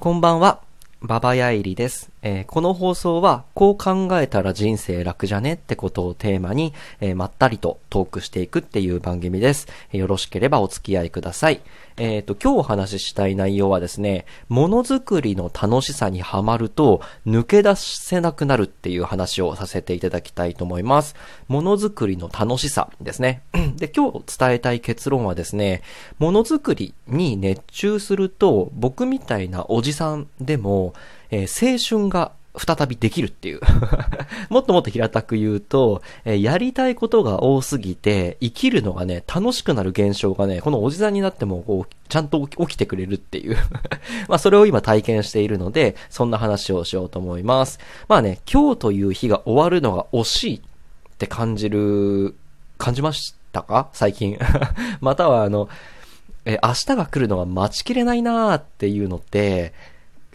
こんばんは。ババヤエリです、えーこの放送は、こう考えたら人生楽じゃねってことをテーマに、えーまったりとトークしていくっていう番組です。よろしければお付き合いください。えっ、と、今日お話ししたい内容はですね、ものづくりの楽しさにはまると、抜け出せなくなるっていう話をさせていただきたいと思います。ものづくりの楽しさですね。で、今日伝えたい結論はですね、ものづくりに熱中すると、僕みたいなおじさんでも、えー青春が再びできるっていう。もっともっと平たく言うと、えーやりたいことが多すぎて、生きるのがね、楽しくなる現象がね、このおじさんになっても、こう、ちゃんと起きてくれるっていう。まあ、それを今体験しているので、そんな話をしようと思います。まあね、今日という日が終わるのが惜しいって感じる、感じましたか？最近。またはあの、えー明日が来るのが待ちきれないなーっていうのって、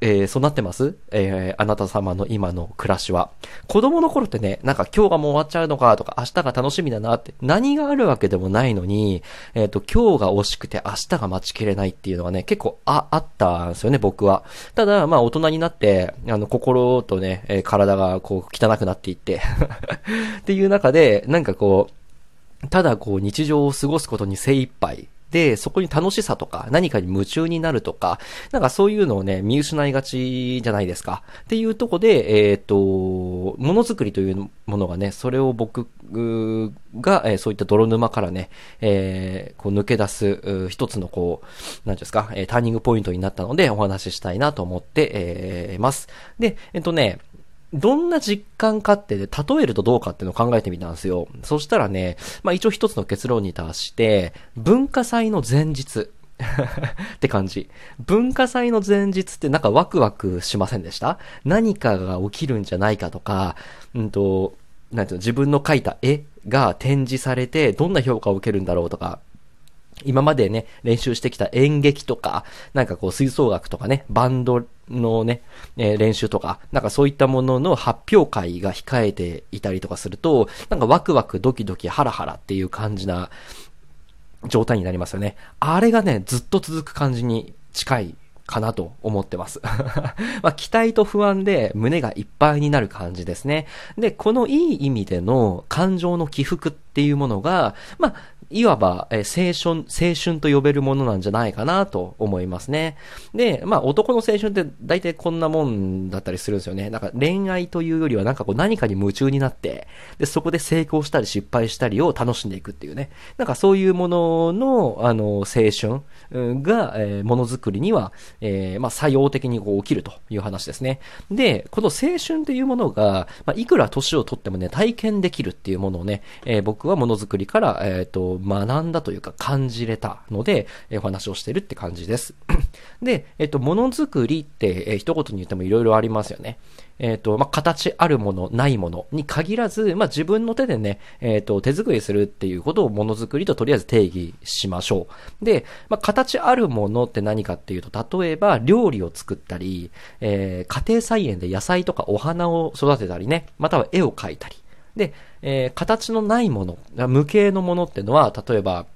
えーそうなってます？えーあなた様の今の暮らしは。子供の頃ってね、なんか今日がもう終わっちゃうのかとか、明日が楽しみだなって、何があるわけでもないのに、えっ、と、今日が惜しくて明日が待ちきれないっていうのがね、結構あ、あったんですよね、僕は。ただ、まあ大人になって、あの、心とね、え体がこう汚くなっていって、っていう中で、なんかこう、ただこう日常を過ごすことに精一杯。で、そこに楽しさとか、何かに夢中になるとか、なんかそういうのをね、見失いがちじゃないですか。っていうとこで、えっ、と、ものづくりというものがね、それを僕が、えーそういった泥沼からね、えーこう抜け出す、一つのこう、なんですか、えターニングポイントになったので、お話ししたいなと思って、えーます。で、えっ、とね、どんな実感かって、例えるとどうかっていうのを考えてみたんですよ。そしたらね、まあ一応一つの結論に達して、文化祭の前日。って感じ。文化祭の前日ってなんかワクワクしませんでした？何かが起きるんじゃないかとか、うんと、なんていうの、自分の描いた絵が展示されて、どんな評価を受けるんだろうとか、今までね、練習してきた演劇とか、なんかこう吹奏楽とかね、バンドのね、えー練習とか、なんかそういったものの発表会が控えていたりとかすると、なんかワクワクドキドキハラハラっていう感じな状態になりますよね。あれがね、ずっと続く感じに近いかなと思ってます。まあ、期待と不安で胸がいっぱいになる感じですね。で、このいい意味での感情の起伏っていうものが、まあ、いわば、えー青春、青春と呼べるものなんじゃないかなと思いますね。で、まあ男の青春って大体こんなもんだったりするんですよね。なんか恋愛というよりはなんかこう何かに夢中になって、で、そこで成功したり失敗したりを楽しんでいくっていうね。なんかそういうものの、あの、青春が、えーものづくりには、えーまあ作用的にこう起きるという話ですね。で、この青春というものが、まあいくら年を取ってもね、体験できるっていうものをね、えー僕はものづくりから、えっ、と、学んだというか感じれたので、えお話をしてるって感じです。で、えっ、と、ものづくりって、え一言に言ってもいろいろありますよね。えっ、と、まあ、形あるもの、ないものに限らず、まあ、自分の手でね、えっ、と、手作りするっていうことをものづくりととりあえず定義しましょう。で、まあ、形あるものって何かっていうと、例えば、料理を作ったり、えー家庭菜園で野菜とかお花を育てたりね、または絵を描いたり。で、えー形のないもの、無形のものってのは、例えば、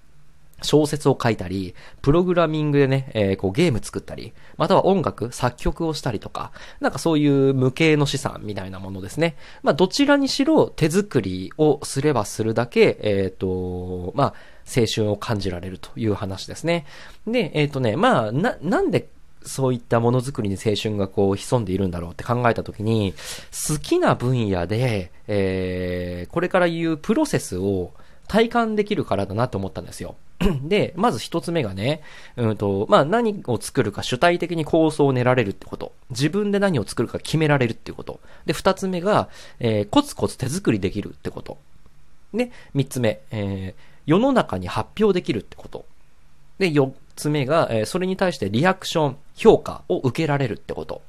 小説を書いたり、プログラミングでね、えーこうゲーム作ったり、または音楽、作曲をしたりとか、なんかそういう無形の資産みたいなものですね。まあどちらにしろ手作りをすればするだけ、えっ、と、まあ青春を感じられるという話ですね。で、えっ、とね、まあな、なんでそういったものづくりに青春がこう潜んでいるんだろうって考えたときに、好きな分野で、えーこれから言うプロセスを体感できるからだなと思ったんですよ。で、まず一つ目がね、うんと、まあ何を作るか主体的に構想を練られるってこと。自分で何を作るか決められるってこと。で、二つ目が、えーコツコツ手作りできるってこと。で、三つ目、えー世の中に発表できるってこと。で、四つ目が、えそれに対してリアクション、評価を受けられるってこと。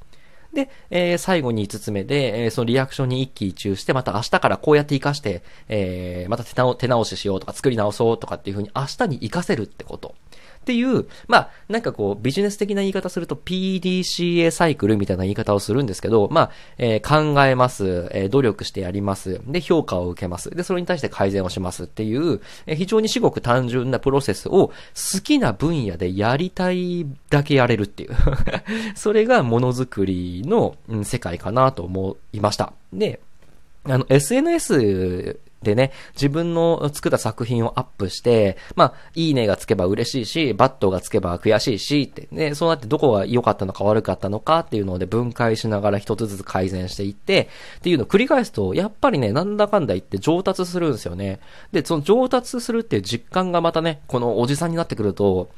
で、えー最後に五つ目で、えーそのリアクションに一喜一憂して、また明日からこうやって活かして、えーまた手直手直ししようとか作り直そうとかっていう風に明日に活かせるってこと。っていう、まあ、なんかこう、ビジネス的な言い方すると PDCA サイクルみたいな言い方をするんですけど、まあ、えー考えます、えー努力してやります、で、評価を受けます、で、それに対して改善をしますっていう、えー非常に至極単純なプロセスを好きな分野でやりたいだけやれるっていう。それがものづくりの、世界かなと思いました。で、あの、SNS でね、自分の作った作品をアップして、まあ、いいねがつけば嬉しいし、バットがつけば悔しいし、って、ね、そうなってどこが良かったのか悪かったのかっていうので分解しながら一つずつ改善していって、っていうのを繰り返すと、やっぱりね、なんだかんだ言って上達するんですよね。で、その上達するっていう実感がまたね、このおじさんになってくると、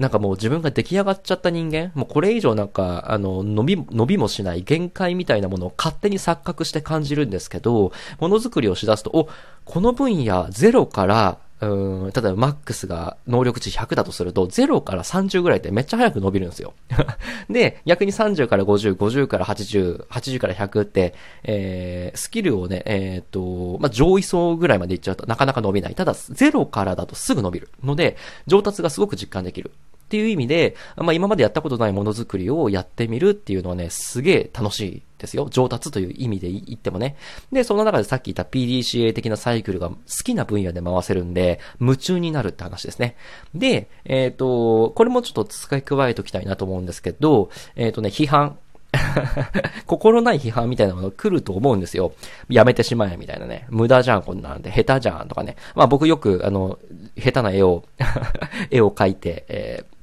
なんかもう自分が出来上がっちゃった人間、もうこれ以上なんか、あの、伸び、伸びもしない限界みたいなものを勝手に錯覚して感じるんですけど、ものづくりをしだすと、お、この分野0から、うん、例えばマックスが能力値100だとすると、0から30ぐらいってめっちゃ早く伸びるんですよ。で、逆に30から50、50から80、80から100って、えー、スキルをね、えーっと、まあ、上位層ぐらいまでいっちゃうとなかなか伸びない。ただ、0からだとすぐ伸びるので、上達がすごく実感できる。っていう意味で、まあ、今までやったことないものづくりをやってみるっていうのはね、すげえ楽しいですよ。上達という意味で言ってもね。で、その中でさっき言った PDCA 的なサイクルが好きな分野で回せるんで、夢中になるって話ですね。で、えっ、と、これもちょっと使い加えておきたいなと思うんですけど、えっ、とね、批判。心ない批判みたいなもの来ると思うんですよ。やめてしまえみたいなね。無駄じゃん、こんなんで。下手じゃん、とかね。まあ僕よく、あの、下手な絵を、絵を描いて、えー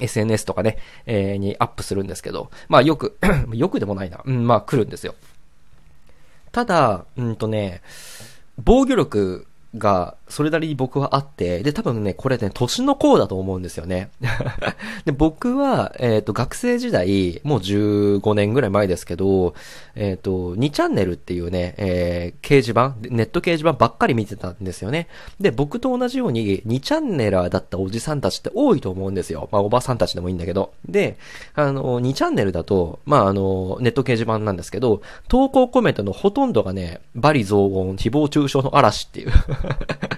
SNS とかね、えーにアップするんですけど、まあよく、よくでもないな。うん、まあ来るんですよ。ただ、うんとね、防御力がそれなりに僕はあって、で、多分ね、これね、年の功だと思うんですよね。で、僕は、えっ、と、学生時代、もう15年ぐらい前ですけど、えっ、と、2チャンネルっていうね、えー掲示板、ネット掲示板ばっかり見てたんですよね。で、僕と同じように2チャンネラーだったおじさんたちって多いと思うんですよ。まあ、おばさんたちでもいいんだけど。で、あの、2チャンネルだと、まあ、あの、ネット掲示板なんですけど、投稿コメントのほとんどがね、バリ雑言、誹謗中傷の嵐っていう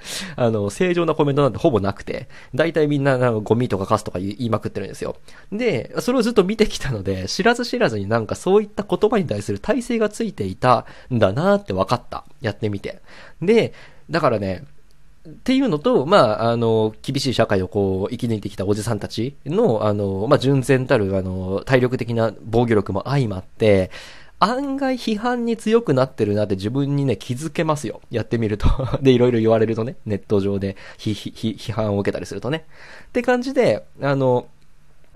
あの、正常なコメントなんてほぼなくて、大体みんな、なんかゴミとかカスとか言いまくってるんですよ。で、それをずっと見てきたので、知らず知らずになんかそういった言葉に対する体制がついていたんだなって分かった。やってみて。で、だからね、っていうのと、まあ、あの、厳しい社会をこう、生き抜いてきたおじさんたちの、あの、まあ、純然たる、あの、体力的な防御力も相まって、案外批判に強くなってるなって自分にね、気づけますよ。やってみると。で、いろいろ言われるとね、ネット上で批批批判を受けたりするとね。って感じで、あの、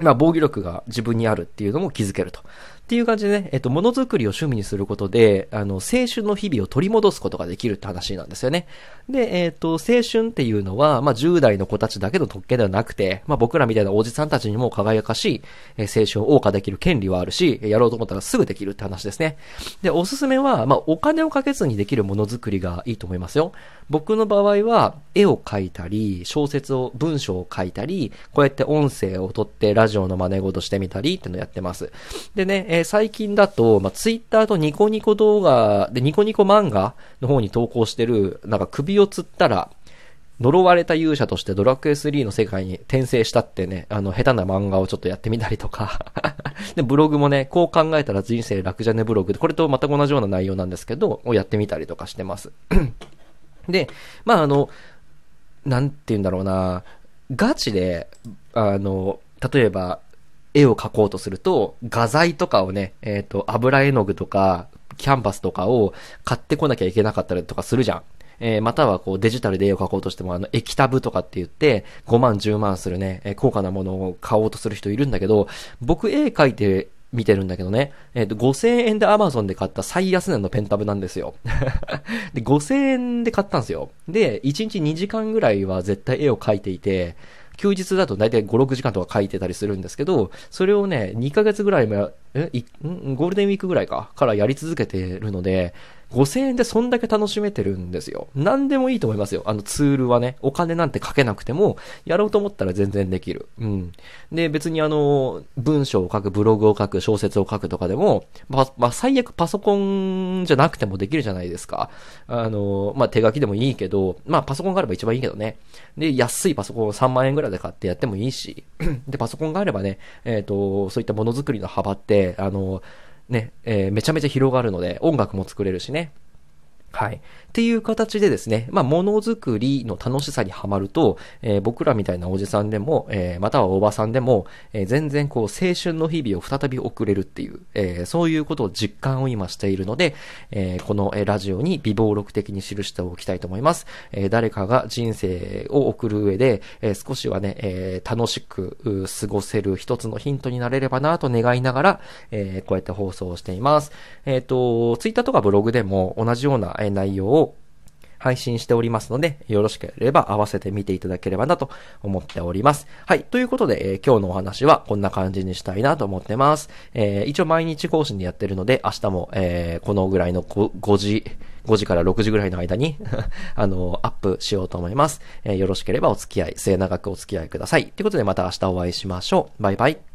まあ、防御力が自分にあるっていうのも気づけると。っていう感じでね、えっと、ものづくりを趣味にすることで、あの、青春の日々を取り戻すことができるって話なんですよね。で、えっと、青春っていうのは、まあ、10代の子たちだけの特権ではなくて、まあ、僕らみたいなおじさんたちにも輝かしい、えー青春を謳歌できる権利はあるし、やろうと思ったらすぐできるって話ですね。で、おすすめは、まあ、お金をかけずにできるものづくりがいいと思いますよ。僕の場合は、絵を描いたり、小説を、文章を書いたり、こうやって音声を取ってラジオの真似事してみたりっていうのやってます。でね、えー最近だと、まあ、ツイッターとニコニコ動画、で、ニコニコ漫画の方に投稿してる、なんか首を吊ったら、呪われた勇者としてドラクエ3の世界に転生したってね、あの、下手な漫画をちょっとやってみたりとか。で、ブログもね、こう考えたら人生楽じゃねブログで、これと全く同じような内容なんですけど、をやってみたりとかしてます。で、まああの、なんて言うんだろうな、ガチで、あの、例えば、絵を描こうとすると、画材とかをね、えっ、と、油絵の具とか、キャンバスとかを買ってこなきゃいけなかったりとかするじゃん。えーまたはこうデジタルで絵を描こうとしても、あの、液タブとかって言って、5万、10万するね、えー高価なものを買おうとする人いるんだけど、僕絵描いて見てるんだけどね、えっ、と、5000円で Amazon で買った最安値のペンタブなんですよ。で、5000円で買ったんですよ。で、1日2時間ぐらいは絶対絵を描いていて、休日だと大体5、6時間とか書いてたりするんですけど、それをね、2ヶ月ぐらいも、え、ゴールデンウィークぐらいか、からやり続けてるので、5000円でそんだけ楽しめてるんですよ。何でもいいと思いますよ。あのツールはね、お金なんてかけなくても、やろうと思ったら全然できる。うん。で、別にあの、文章を書く、ブログを書く、小説を書くとかでも、ま、まあ、最悪パソコンじゃなくてもできるじゃないですか。あの、まあ、手書きでもいいけど、まあ、パソコンがあれば一番いいけどね。で、安いパソコンを3万円ぐらいで買ってやってもいいし、で、パソコンがあればね、えっ、ー、と、そういったものづくりの幅って、あの、ね、えー、めちゃめちゃ広がるので、音楽も作れるしね。はい。っていう形でですね、まあ、ものづくりの楽しさにはまると、えー、僕らみたいなおじさんでも、えー、またはおばさんでも、えー、全然こう、青春の日々を再び送れるっていう、えそういうことを実感を今しているので、えこの、ラジオに微暴録的に記しておきたいと思います。え誰かが人生を送る上で、え少しはね、え楽しく過ごせる一つのヒントになれればなと願いながら、えこうやって放送をしています。えっ、と、ツイッターとかブログでも同じような内容を配信しておりますので、よろしければ合わせて見ていただければなと思っております。はい。ということで、えー、今日のお話はこんな感じにしたいなと思ってます。えー、一応毎日更新でやってるので、明日も、えー、このぐらいの 5, 5時、5時から6時ぐらいの間に あの、アップしようと思います。えー、よろしければお付き合い、末長くお付き合いください。ということでまた明日お会いしましょう。バイバイ。